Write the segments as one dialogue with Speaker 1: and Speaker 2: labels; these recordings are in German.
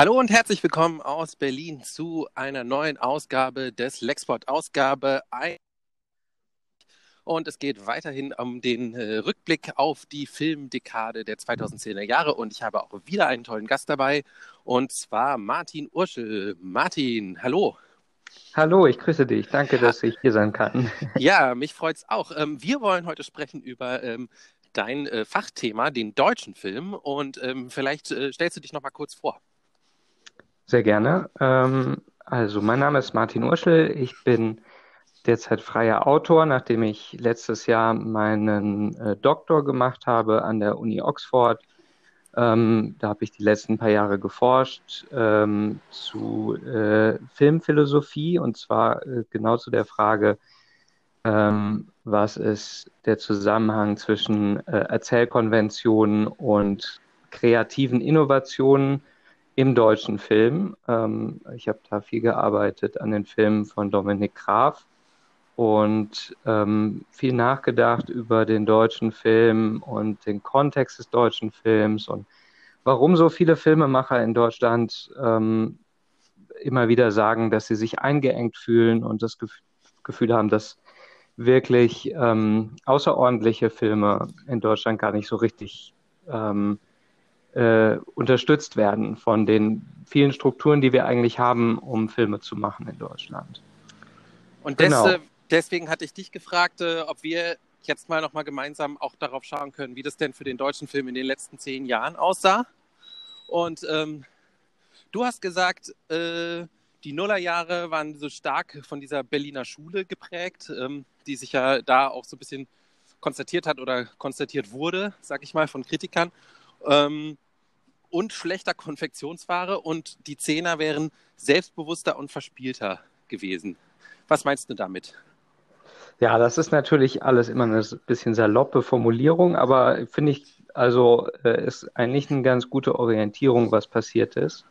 Speaker 1: Hallo und herzlich willkommen aus Berlin zu einer neuen Ausgabe des Lexport, Ausgabe 1. Und es geht weiterhin um den äh, Rückblick auf die Filmdekade der 2010er Jahre. Und ich habe auch wieder einen tollen Gast dabei, und zwar Martin Urschel. Martin, hallo.
Speaker 2: Hallo, ich grüße dich. Danke, dass ich hier sein kann.
Speaker 1: Ja, mich freut es auch. Ähm, wir wollen heute sprechen über ähm, dein äh, Fachthema, den deutschen Film. Und ähm, vielleicht äh, stellst du dich noch mal kurz vor.
Speaker 2: Sehr gerne. Ähm, also, mein Name ist Martin Urschel. Ich bin derzeit freier Autor, nachdem ich letztes Jahr meinen äh, Doktor gemacht habe an der Uni Oxford. Ähm, da habe ich die letzten paar Jahre geforscht ähm, zu äh, Filmphilosophie und zwar äh, genau zu der Frage, ähm, was ist der Zusammenhang zwischen äh, Erzählkonventionen und kreativen Innovationen im deutschen Film. Ähm, ich habe da viel gearbeitet an den Filmen von Dominik Graf und ähm, viel nachgedacht über den deutschen Film und den Kontext des deutschen Films und warum so viele Filmemacher in Deutschland ähm, immer wieder sagen, dass sie sich eingeengt fühlen und das Gefühl haben, dass wirklich ähm, außerordentliche Filme in Deutschland gar nicht so richtig ähm, äh, unterstützt werden von den vielen Strukturen, die wir eigentlich haben, um Filme zu machen in Deutschland.
Speaker 1: Und genau. des, deswegen hatte ich dich gefragt, äh, ob wir jetzt mal nochmal gemeinsam auch darauf schauen können, wie das denn für den deutschen Film in den letzten zehn Jahren aussah. Und ähm, du hast gesagt, äh, die Nullerjahre waren so stark von dieser Berliner Schule geprägt, ähm, die sich ja da auch so ein bisschen konstatiert hat oder konstatiert wurde, sag ich mal, von Kritikern. Ähm, und schlechter Konfektionsware und die Zehner wären selbstbewusster und verspielter gewesen. Was meinst du damit?
Speaker 2: Ja, das ist natürlich alles immer eine bisschen saloppe Formulierung, aber finde ich, also äh, ist eigentlich eine ganz gute Orientierung, was passiert ist.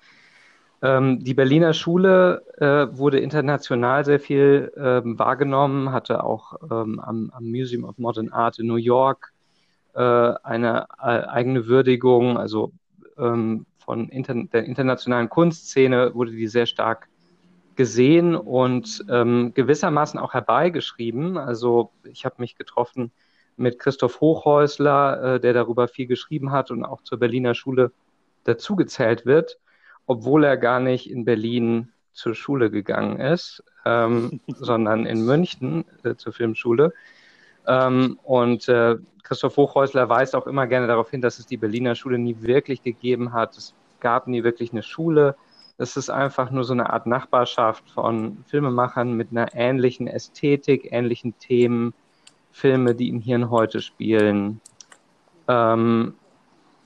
Speaker 2: Ähm, die Berliner Schule äh, wurde international sehr viel ähm, wahrgenommen, hatte auch ähm, am, am, Museum of Modern Art in New York eine äh, eigene Würdigung, also ähm, von inter der internationalen Kunstszene wurde die sehr stark gesehen und ähm, gewissermaßen auch herbeigeschrieben. Also ich habe mich getroffen mit Christoph Hochhäusler, äh, der darüber viel geschrieben hat und auch zur Berliner Schule dazugezählt wird, obwohl er gar nicht in Berlin zur Schule gegangen ist, ähm, sondern in München äh, zur Filmschule. Ähm, und äh, Christoph Hochhäusler weist auch immer gerne darauf hin, dass es die Berliner Schule nie wirklich gegeben hat. Es gab nie wirklich eine Schule. Es ist einfach nur so eine Art Nachbarschaft von Filmemachern mit einer ähnlichen Ästhetik, ähnlichen Themen, Filme, die im Hier und Heute spielen. Ähm,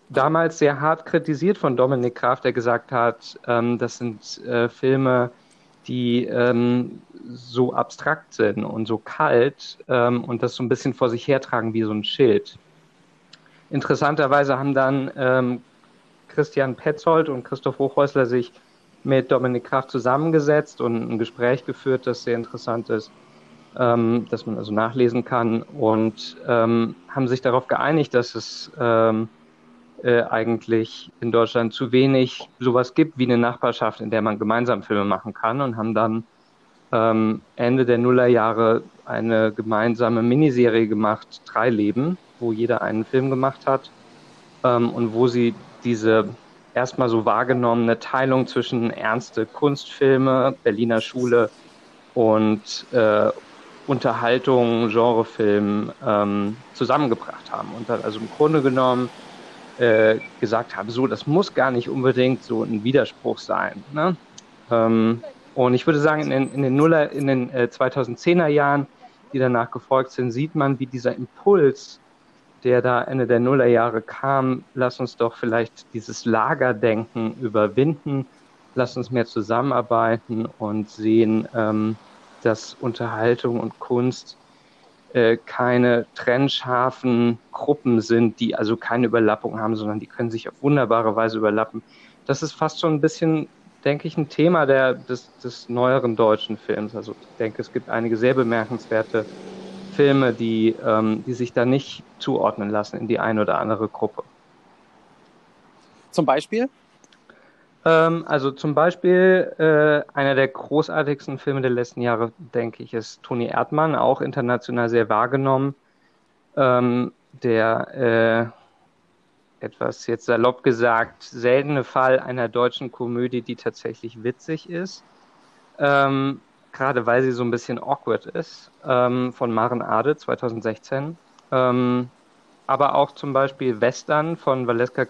Speaker 2: damals sehr hart kritisiert von Dominik Graf, der gesagt hat, ähm, das sind äh, Filme, die ähm, so abstrakt sind und so kalt ähm, und das so ein bisschen vor sich hertragen wie so ein Schild. Interessanterweise haben dann ähm, Christian Petzold und Christoph Hochhäusler sich mit Dominik Kraft zusammengesetzt und ein Gespräch geführt, das sehr interessant ist, ähm, das man also nachlesen kann und ähm, haben sich darauf geeinigt, dass es ähm, äh, eigentlich in Deutschland zu wenig sowas gibt wie eine Nachbarschaft, in der man gemeinsam Filme machen kann und haben dann ähm, Ende der Nullerjahre eine gemeinsame Miniserie gemacht, Drei Leben, wo jeder einen Film gemacht hat ähm, und wo sie diese erstmal so wahrgenommene Teilung zwischen ernste Kunstfilme, Berliner Schule und äh, Unterhaltung, Genrefilm ähm, zusammengebracht haben. Und dann also im Grunde genommen äh, gesagt haben, so, das muss gar nicht unbedingt so ein Widerspruch sein. Ne? Ähm, und ich würde sagen, in den, in den, Nuller, in den äh, 2010er Jahren, die danach gefolgt sind, sieht man, wie dieser Impuls der da Ende der Nullerjahre kam, lass uns doch vielleicht dieses Lagerdenken überwinden, lass uns mehr zusammenarbeiten und sehen, ähm, dass Unterhaltung und Kunst äh, keine trennscharfen Gruppen sind, die also keine Überlappung haben, sondern die können sich auf wunderbare Weise überlappen. Das ist fast schon ein bisschen, denke ich, ein Thema der, des, des neueren deutschen Films. Also ich denke, es gibt einige sehr bemerkenswerte Filme, die, ähm, die sich da nicht zuordnen lassen in die eine oder andere Gruppe.
Speaker 1: Zum Beispiel?
Speaker 2: Ähm, also zum Beispiel äh, einer der großartigsten Filme der letzten Jahre, denke ich, ist Toni Erdmann, auch international sehr wahrgenommen. Ähm, der äh, etwas jetzt salopp gesagt seltene Fall einer deutschen Komödie, die tatsächlich witzig ist. Ähm, gerade weil sie so ein bisschen awkward ist, ähm, von Maren Ade 2016. Ähm, aber auch zum Beispiel Western von Valeska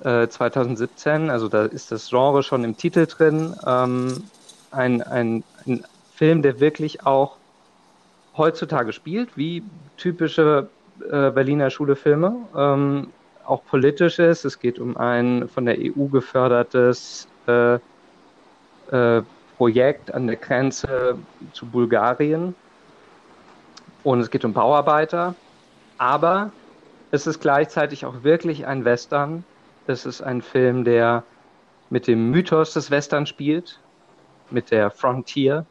Speaker 2: Krisebach, 2017, äh, also da ist das Genre schon im Titel drin. Ähm, ein, ein, ein Film, der wirklich auch heutzutage spielt, wie typische äh, Berliner Schulefilme. Ähm, auch politisches. Es geht um ein von der EU gefördertes äh, äh, Projekt an der Grenze zu Bulgarien. Und es geht um Bauarbeiter. Aber es ist gleichzeitig auch wirklich ein Western, es ist ein Film, der mit dem Mythos des Western spielt, mit der Frontier,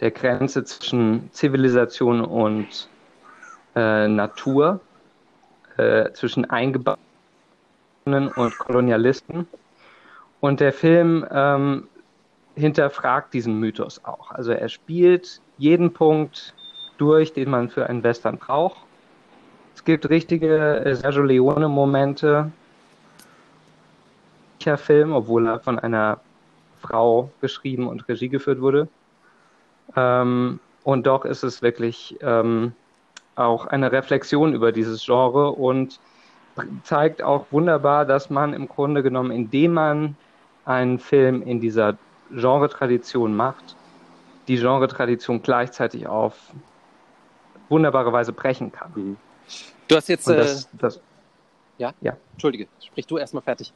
Speaker 2: der Grenze zwischen Zivilisation und äh, Natur, äh, zwischen Eingeborenen und Kolonialisten. Und der Film ähm, hinterfragt diesen Mythos auch. Also er spielt jeden Punkt durch, den man für einen Western braucht. Es gibt richtige äh, Sergio Leone-Momente, Film, obwohl er von einer Frau geschrieben und Regie geführt wurde. Ähm, und doch ist es wirklich ähm, auch eine Reflexion über dieses Genre und zeigt auch wunderbar, dass man im Grunde genommen, indem man einen Film in dieser Genre-Tradition macht, die Genre-Tradition gleichzeitig auf wunderbare Weise brechen kann. Mhm.
Speaker 1: Du hast jetzt. Das, äh, das, ja? ja? Entschuldige, sprich du erstmal fertig.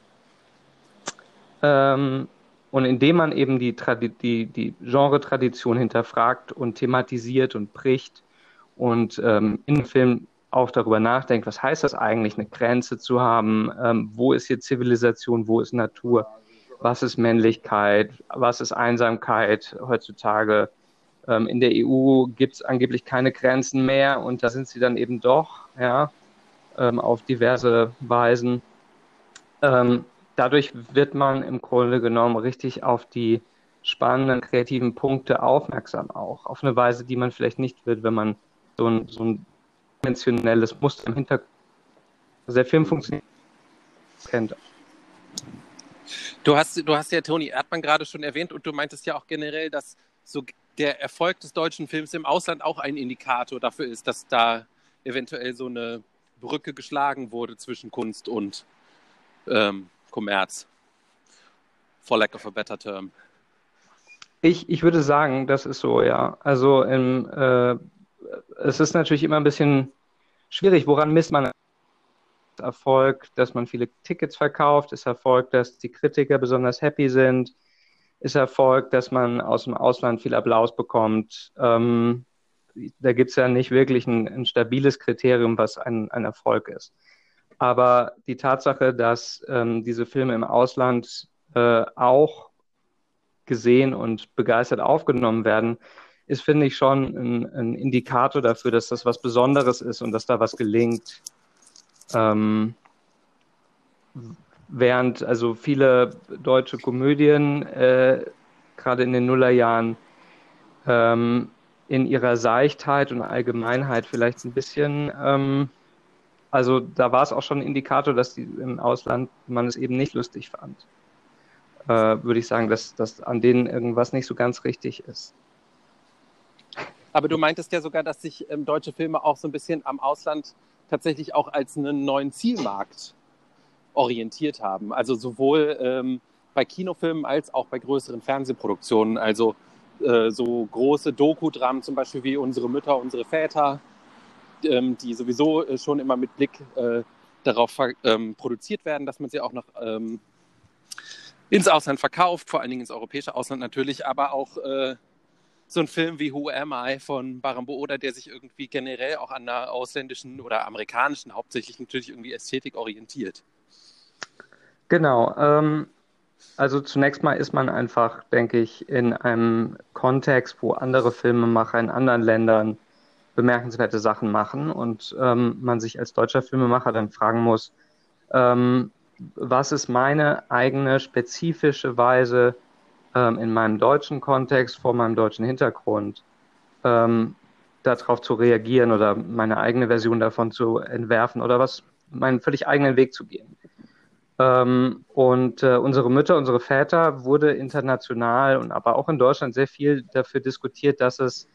Speaker 2: Ähm, und indem man eben die, die, die Genre-Tradition hinterfragt und thematisiert und bricht und ähm, in dem Film auch darüber nachdenkt, was heißt das eigentlich, eine Grenze zu haben, ähm, wo ist hier Zivilisation, wo ist Natur, was ist Männlichkeit, was ist Einsamkeit heutzutage. Ähm, in der EU gibt es angeblich keine Grenzen mehr und da sind sie dann eben doch, ja, ähm, auf diverse Weisen. Ähm, dadurch wird man im Grunde genommen richtig auf die spannenden kreativen Punkte aufmerksam auch. Auf eine Weise, die man vielleicht nicht wird, wenn man so ein, so ein konventionelles Muster im Hintergrund. Also der Film funktioniert kennt.
Speaker 1: Du hast, du hast ja Toni Erdmann gerade schon erwähnt und du meintest ja auch generell, dass so der Erfolg des deutschen Films im Ausland auch ein Indikator dafür ist, dass da eventuell so eine Brücke geschlagen wurde zwischen Kunst und ähm, Kommerz. For lack of a better term.
Speaker 2: Ich, ich würde sagen, das ist so, ja. Also im, äh, es ist natürlich immer ein bisschen schwierig, woran misst man Erfolg, dass man viele Tickets verkauft, ist Erfolg, dass die Kritiker besonders happy sind, ist Erfolg, dass man aus dem Ausland viel Applaus bekommt. Ähm, da gibt es ja nicht wirklich ein, ein, stabiles Kriterium, was ein, ein Erfolg ist. Aber die Tatsache, dass ähm, diese Filme im Ausland äh, auch gesehen und begeistert aufgenommen werden, ist, finde ich, schon ein, ein, Indikator dafür, dass das was Besonderes ist und dass da was gelingt. Ähm, während also viele deutsche Komödien, äh, gerade in den Nullerjahren, ähm, in ihrer Seichtheit und Allgemeinheit vielleicht ein bisschen ähm, also da war es auch schon ein Indikator, dass die, im Ausland man es eben nicht lustig fand. Äh, würde ich sagen, dass, dass an denen irgendwas nicht so ganz richtig ist.
Speaker 1: Aber du meintest ja sogar, dass sich ähm, deutsche Filme auch so ein bisschen am Ausland tatsächlich auch als einen neuen Zielmarkt orientiert haben. Also sowohl ähm, bei Kinofilmen als auch bei größeren Fernsehproduktionen. Also äh, so große Doku-Dramen zum Beispiel wie Unsere Mütter, unsere Väter ähm, die sowieso äh, schon immer mit Blick äh, darauf ähm, produziert werden, dass man sie auch noch ähm, ins Ausland verkauft, vor allen Dingen ins europäische Ausland natürlich, aber auch äh, so ein Film wie Who Am I von Barambo oder der sich irgendwie generell auch an der ausländischen oder amerikanischen, hauptsächlich natürlich irgendwie Ästhetik orientiert.
Speaker 2: Genau. Ähm, also zunächst mal ist man einfach, denke ich, in einem Kontext, wo andere Filmemacher in anderen Ländern bemerkenswerte Sachen machen und ähm, man sich als deutscher Filmemacher dann fragen muss, ähm, was ist meine eigene spezifische Weise ähm, in meinem deutschen Kontext, vor meinem deutschen Hintergrund, ähm, darauf zu reagieren oder meine eigene Version davon zu entwerfen oder was meinen völlig eigenen Weg zu gehen. Ähm, und äh, unsere Mütter, unsere Väter wurde international und aber auch in Deutschland sehr viel dafür diskutiert, dass es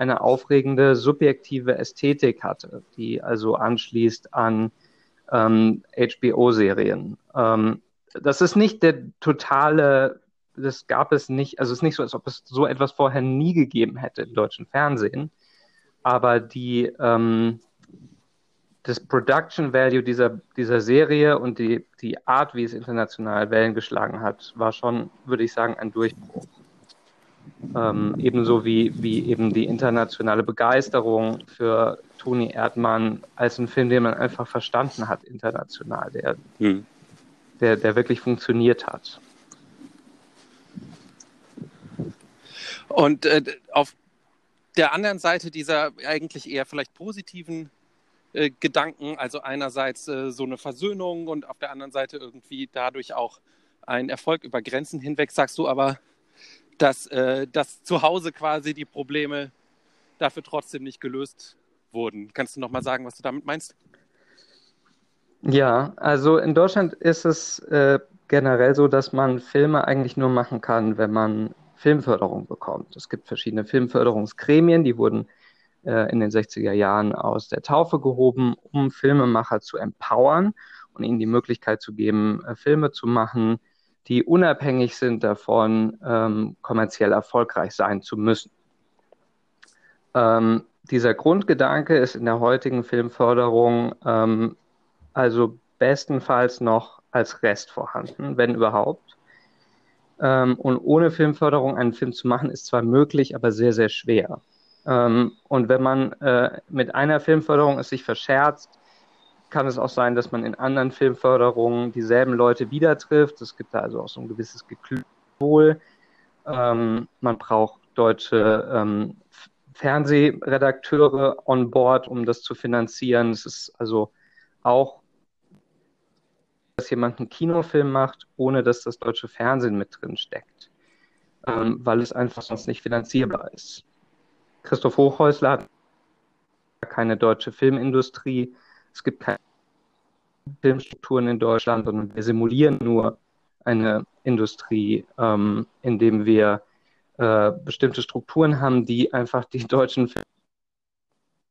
Speaker 2: eine aufregende subjektive Ästhetik hatte, die also anschließt an ähm, HBO-Serien. Ähm, das ist nicht der totale, das gab es nicht, also es ist nicht so, als ob es so etwas vorher nie gegeben hätte im deutschen Fernsehen, aber die, ähm, das Production Value dieser, dieser Serie und die, die Art, wie es international Wellen geschlagen hat, war schon, würde ich sagen, ein Durchbruch. Ähm, ebenso wie, wie eben die internationale Begeisterung für Toni Erdmann als ein Film, den man einfach verstanden hat international, der, hm. der, der wirklich funktioniert hat.
Speaker 1: Und äh, auf der anderen Seite dieser eigentlich eher vielleicht positiven äh, Gedanken, also einerseits äh, so eine Versöhnung und auf der anderen Seite irgendwie dadurch auch ein Erfolg über Grenzen hinweg, sagst du aber, dass, äh, dass zu Hause quasi die Probleme dafür trotzdem nicht gelöst wurden. Kannst du noch mal sagen, was du damit meinst?
Speaker 2: Ja, also in Deutschland ist es äh, generell so, dass man Filme eigentlich nur machen kann, wenn man Filmförderung bekommt. Es gibt verschiedene Filmförderungsgremien, die wurden äh, in den 60er Jahren aus der Taufe gehoben, um Filmemacher zu empowern und ihnen die Möglichkeit zu geben, äh, Filme zu machen, die unabhängig sind davon, ähm, kommerziell erfolgreich sein zu müssen. Ähm, dieser Grundgedanke ist in der heutigen Filmförderung ähm, also bestenfalls noch als Rest vorhanden, wenn überhaupt. Ähm, und ohne Filmförderung einen Film zu machen, ist zwar möglich, aber sehr, sehr schwer. Ähm, und wenn man äh, mit einer Filmförderung es sich verscherzt, kann es auch sein, dass man in anderen Filmförderungen dieselben Leute wieder trifft. Es gibt da also auch so ein gewisses Geklügel. Ähm, man braucht deutsche ähm, Fernsehredakteure on board, um das zu finanzieren. Es ist also auch, dass jemand einen Kinofilm macht, ohne dass das deutsche Fernsehen mit drin steckt, ähm, weil es einfach sonst nicht finanzierbar ist. Christoph Hochhäusler hat keine deutsche Filmindustrie. Es gibt keine Filmstrukturen in Deutschland, sondern wir simulieren nur eine Industrie, ähm, indem wir äh, bestimmte Strukturen haben, die einfach die deutschen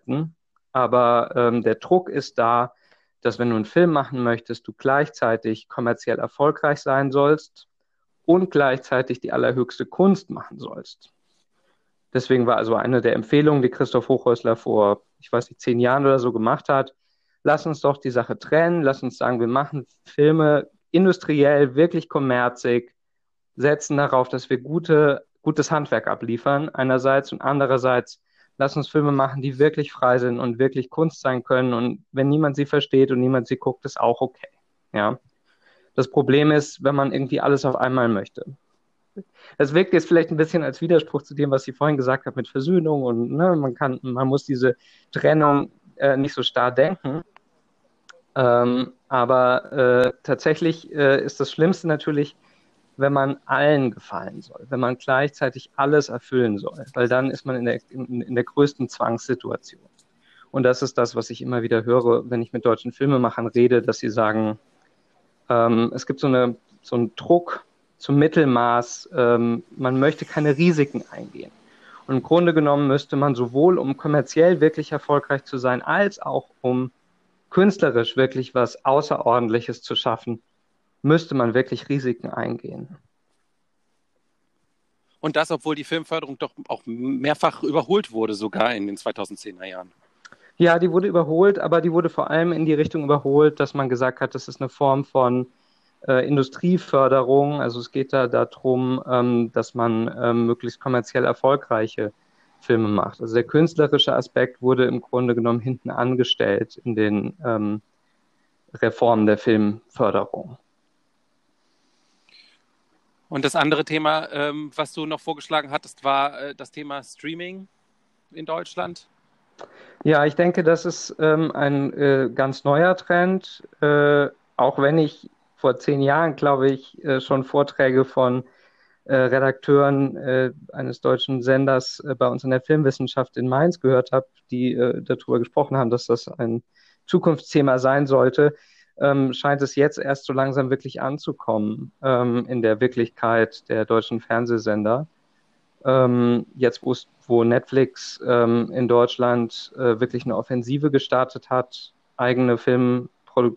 Speaker 2: Filme. Aber ähm, der Druck ist da, dass wenn du einen Film machen möchtest, du gleichzeitig kommerziell erfolgreich sein sollst und gleichzeitig die allerhöchste Kunst machen sollst. Deswegen war also eine der Empfehlungen, die Christoph Hochhäusler vor, ich weiß nicht, zehn Jahren oder so gemacht hat, lass uns doch die Sache trennen, lass uns sagen, wir machen Filme industriell, wirklich kommerzig, setzen darauf, dass wir gute, gutes Handwerk abliefern, einerseits und andererseits lass uns Filme machen, die wirklich frei sind und wirklich Kunst sein können und wenn niemand sie versteht und niemand sie guckt, ist auch okay. Ja. Das Problem ist, wenn man irgendwie alles auf einmal möchte. Das wirkt jetzt vielleicht ein bisschen als Widerspruch zu dem, was sie vorhin gesagt hat mit Versöhnung und ne, man kann, man muss diese Trennung äh, nicht so starr denken. Ähm, aber äh, tatsächlich äh, ist das Schlimmste natürlich, wenn man allen gefallen soll, wenn man gleichzeitig alles erfüllen soll, weil dann ist man in der, in, in der größten Zwangssituation. Und das ist das, was ich immer wieder höre, wenn ich mit deutschen Filmemachern rede, dass sie sagen, ähm, es gibt so, eine, so einen Druck zum Mittelmaß, ähm, man möchte keine Risiken eingehen. Und im Grunde genommen müsste man sowohl, um kommerziell wirklich erfolgreich zu sein, als auch um künstlerisch wirklich was Außerordentliches zu schaffen, müsste man wirklich Risiken eingehen.
Speaker 1: Und das, obwohl die Filmförderung doch auch mehrfach überholt wurde, sogar in den 2010er Jahren.
Speaker 2: Ja, die wurde überholt, aber die wurde vor allem in die Richtung überholt, dass man gesagt hat, das ist eine Form von äh, Industrieförderung. Also es geht da darum, ähm, dass man ähm, möglichst kommerziell erfolgreiche Filme macht. Also der künstlerische Aspekt wurde im Grunde genommen hinten angestellt in den ähm, Reformen der Filmförderung.
Speaker 1: Und das andere Thema, ähm, was du noch vorgeschlagen hattest, war äh, das Thema Streaming in Deutschland.
Speaker 2: Ja, ich denke, das ist ähm, ein äh, ganz neuer Trend, äh, auch wenn ich vor zehn Jahren, glaube ich, äh, schon Vorträge von Redakteuren äh, eines deutschen Senders äh, bei uns in der Filmwissenschaft in Mainz gehört habe, die äh, darüber gesprochen haben, dass das ein Zukunftsthema sein sollte, ähm, scheint es jetzt erst so langsam wirklich anzukommen ähm, in der Wirklichkeit der deutschen Fernsehsender. Ähm, jetzt, wo Netflix ähm, in Deutschland äh, wirklich eine Offensive gestartet hat, eigene Film-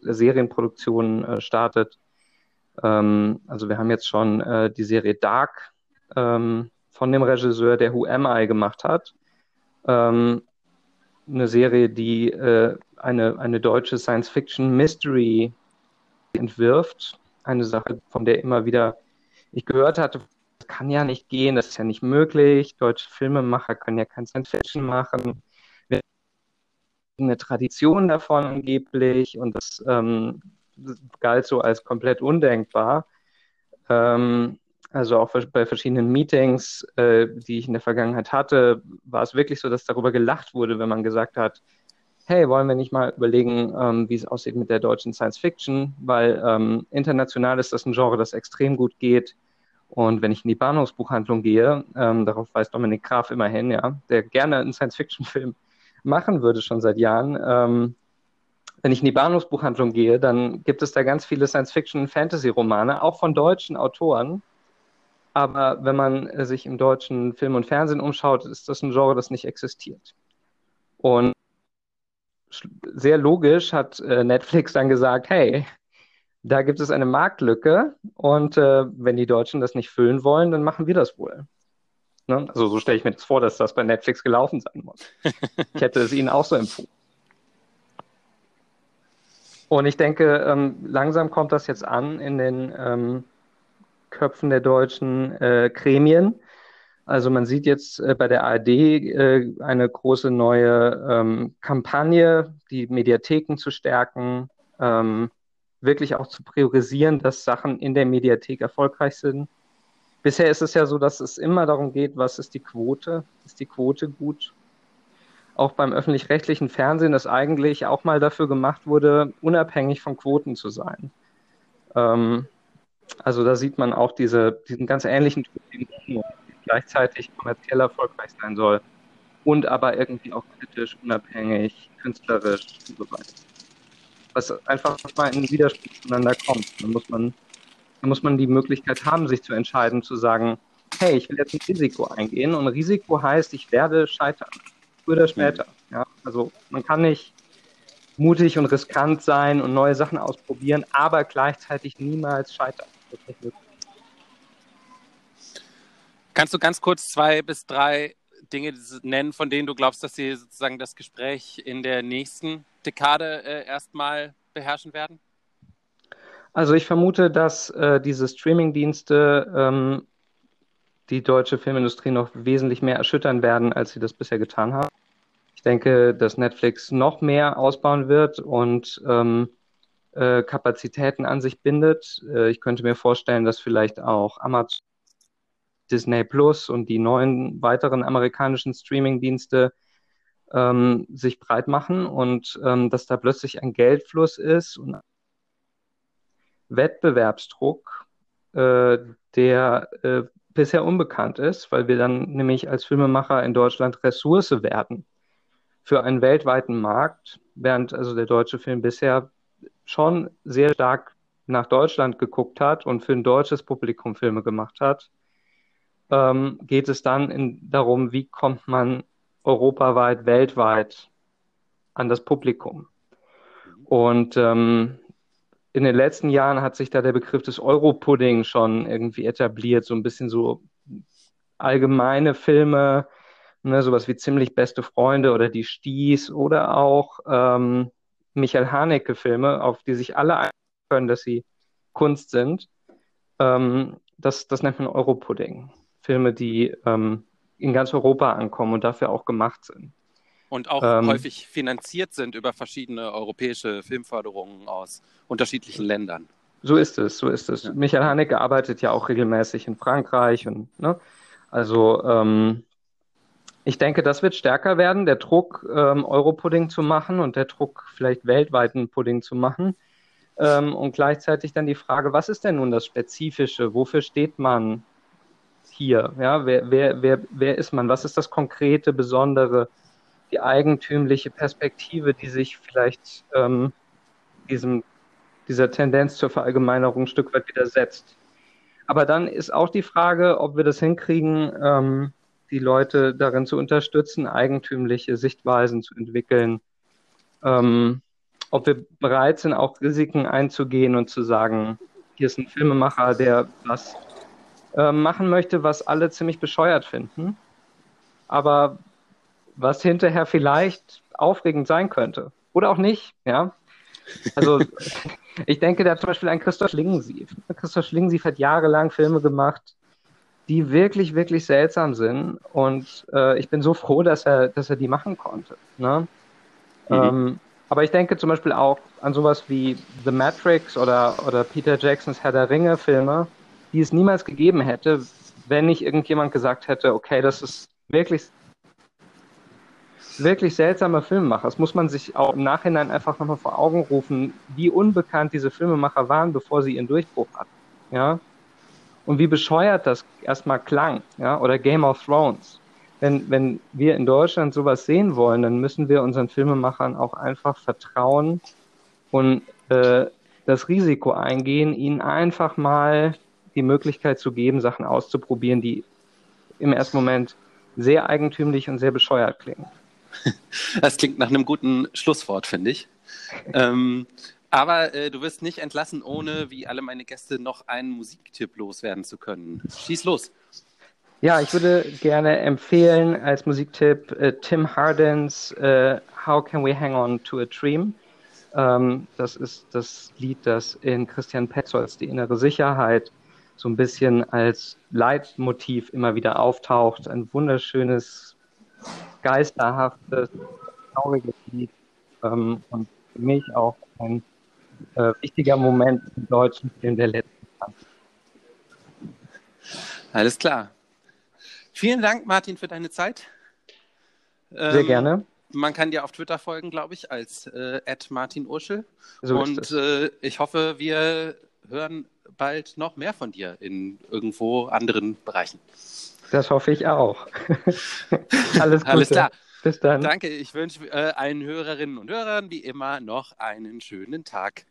Speaker 2: Serienproduktionen äh, startet, ähm, also wir haben jetzt schon äh, die Serie Dark ähm, von dem Regisseur, der Who Am I gemacht hat. Ähm, eine Serie, die äh, eine, eine deutsche Science-Fiction-Mystery entwirft. Eine Sache, von der immer wieder ich gehört hatte, das kann ja nicht gehen, das ist ja nicht möglich. Deutsche Filmemacher können ja kein Science-Fiction machen. Wir haben eine Tradition davon angeblich und das ähm, galt so als komplett undenkbar. Ähm, also auch bei verschiedenen Meetings, äh, die ich in der Vergangenheit hatte, war es wirklich so, dass darüber gelacht wurde, wenn man gesagt hat, hey, wollen wir nicht mal überlegen, ähm, wie es aussieht mit der deutschen Science Fiction, weil ähm, international ist das ein Genre, das extrem gut geht. Und wenn ich in die Bahnhofsbuchhandlung gehe, ähm, darauf weist Dominik Graf immerhin, ja, der gerne einen Science-Fiction-Film machen würde schon seit Jahren, ähm, wenn ich in die Bahnhofsbuchhandlung gehe, dann gibt es da ganz viele Science-Fiction- und Fantasy-Romane, auch von deutschen Autoren. Aber wenn man sich im deutschen Film und Fernsehen umschaut, ist das ein Genre, das nicht existiert. Und sehr logisch hat äh, Netflix dann gesagt, hey, da gibt es eine Marktlücke und äh, wenn die Deutschen das nicht füllen wollen, dann machen wir das wohl. Ne? Also so stelle ich mir das vor, dass das bei Netflix gelaufen sein muss. ich hätte es ihnen auch so empfohlen. Und ich denke, ähm, langsam kommt das jetzt an in den ähm, Köpfen der deutschen äh, Gremien. Also man sieht jetzt äh, bei der ARD äh, eine große neue ähm, Kampagne, die Mediatheken zu stärken, wirklich auch zu priorisieren, dass Sachen in der Mediathek erfolgreich sind. Bisher ist es ja so, dass es immer darum geht, was ist die Quote? Ist die Quote gut? Auch beim öffentlich-rechtlichen Fernsehen, das eigentlich auch mal dafür gemacht wurde, unabhängig von Quoten zu sein. Ähm, also da sieht man auch diese, diesen ganz ähnlichen Druck, die gleichzeitig kommerziell erfolgreich sein soll und aber irgendwie auch kritisch, unabhängig, künstlerisch und so weiter. Was einfach mal in Widerspruch zueinander kommt. Da muss man, da muss man die Möglichkeit haben, sich zu entscheiden, zu sagen, hey, ich will jetzt ein Risiko eingehen und Risiko heißt, ich werde scheitern früher oder später. Ja? Also man kann nicht mutig und riskant sein und neue Sachen ausprobieren, aber gleichzeitig niemals scheitern. Das ist nicht möglich.
Speaker 1: Kannst du ganz kurz zwei bis drei Dinge nennen, von denen du glaubst, dass sie sozusagen das Gespräch in der nächsten Dekade äh, erstmal beherrschen werden?
Speaker 2: Also ich vermute, dass äh, diese Streaming-Dienste ähm, die deutsche Filmindustrie noch wesentlich mehr erschüttern werden, als sie das bisher getan haben. Ich denke, dass Netflix noch mehr ausbauen wird und ähm, äh, Kapazitäten an sich bindet. Äh, ich könnte mir vorstellen, dass vielleicht auch Amazon, Disney Plus und die neuen weiteren amerikanischen Streaming-Dienste ähm, sich breit machen und ähm, dass da plötzlich ein Geldfluss ist und Wettbewerbsdruck, äh, der äh, bisher unbekannt ist, weil wir dann nämlich als Filmemacher in Deutschland Ressource werden für einen weltweiten Markt, während also der deutsche Film bisher schon sehr stark nach Deutschland geguckt hat und für ein deutsches Publikum Filme gemacht hat, ähm, geht es dann in, darum, wie kommt man europaweit, weltweit an das Publikum. Und ähm, in den letzten Jahren hat sich da der Begriff des Europudding schon irgendwie etabliert, so ein bisschen so allgemeine Filme, ne, sowas wie ziemlich beste Freunde oder die Sties oder auch ähm, Michael Haneke-Filme, auf die sich alle einigen können, dass sie Kunst sind. Ähm, das, das nennt man Europudding. Filme, die ähm, in ganz Europa ankommen und dafür auch gemacht sind.
Speaker 1: Und auch ähm, häufig finanziert sind über verschiedene europäische Filmförderungen aus unterschiedlichen Ländern.
Speaker 2: So ist es, so ist es. Ja. Michael Haneke arbeitet ja auch regelmäßig in Frankreich und ne, also ähm, ich denke, das wird stärker werden, der Druck, ähm, Euro-Pudding zu machen und der Druck, vielleicht weltweiten Pudding zu machen. Ähm, und gleichzeitig dann die Frage, was ist denn nun das Spezifische? Wofür steht man hier? Ja, wer, wer, wer, wer ist man? Was ist das konkrete, Besondere, die eigentümliche Perspektive, die sich vielleicht ähm, diesem, dieser Tendenz zur Verallgemeinerung ein Stück weit widersetzt? Aber dann ist auch die Frage, ob wir das hinkriegen, ähm, die Leute darin zu unterstützen, eigentümliche Sichtweisen zu entwickeln, ähm, ob wir bereit sind, auch Risiken einzugehen und zu sagen, hier ist ein Filmemacher, der was äh, machen möchte, was alle ziemlich bescheuert finden, aber was hinterher vielleicht aufregend sein könnte. Oder auch nicht, ja. Also ich denke da zum Beispiel an Christoph Schlingensief. Christoph Schlingensief hat jahrelang Filme gemacht, die wirklich, wirklich seltsam sind. Und äh, ich bin so froh, dass er, dass er die machen konnte. Ne? Mhm. Ähm, aber ich denke zum Beispiel auch an sowas wie The Matrix oder, oder Peter Jacksons Herr der Ringe Filme, die es niemals gegeben hätte, wenn nicht irgendjemand gesagt hätte, okay, das ist wirklich wirklich seltsamer Filmemacher. Das muss man sich auch im Nachhinein einfach nochmal vor Augen rufen, wie unbekannt diese Filmemacher waren, bevor sie ihren Durchbruch hatten. Ja? Und wie bescheuert das erstmal klang, ja, oder Game of Thrones wenn, wenn wir in Deutschland sowas sehen wollen, dann müssen wir unseren Filmemachern auch einfach vertrauen und äh, das Risiko eingehen, ihnen einfach mal die Möglichkeit zu geben, Sachen auszuprobieren, die im ersten Moment sehr eigentümlich und sehr bescheuert klingen.
Speaker 1: Das klingt nach einem guten Schlusswort, finde ich. ähm, aber äh, du wirst nicht entlassen, ohne, wie alle meine Gäste, noch einen Musiktipp loswerden zu können. Schieß los.
Speaker 2: Ja, ich würde gerne empfehlen als Musiktipp äh, Tim Hardens äh, How Can We Hang On to a Dream. Ähm, das ist das Lied, das in Christian Petzolds Die innere Sicherheit so ein bisschen als Leitmotiv immer wieder auftaucht. Ein wunderschönes, geisterhaftes, trauriges Lied ähm, und für mich auch ein äh, wichtiger Moment im deutschen Film der letzten Zeit.
Speaker 1: Alles klar. Vielen Dank, Martin, für deine Zeit.
Speaker 2: Sehr ähm, gerne.
Speaker 1: Man kann dir auf Twitter folgen, glaube ich, als äh, Martin Urschel. So Und äh, ich hoffe, wir hören bald noch mehr von dir in irgendwo anderen Bereichen.
Speaker 2: Das hoffe ich auch.
Speaker 1: Alles Gute. Alles klar. Bis dann. Danke. Ich wünsche äh, allen Hörerinnen und Hörern wie immer noch einen schönen Tag.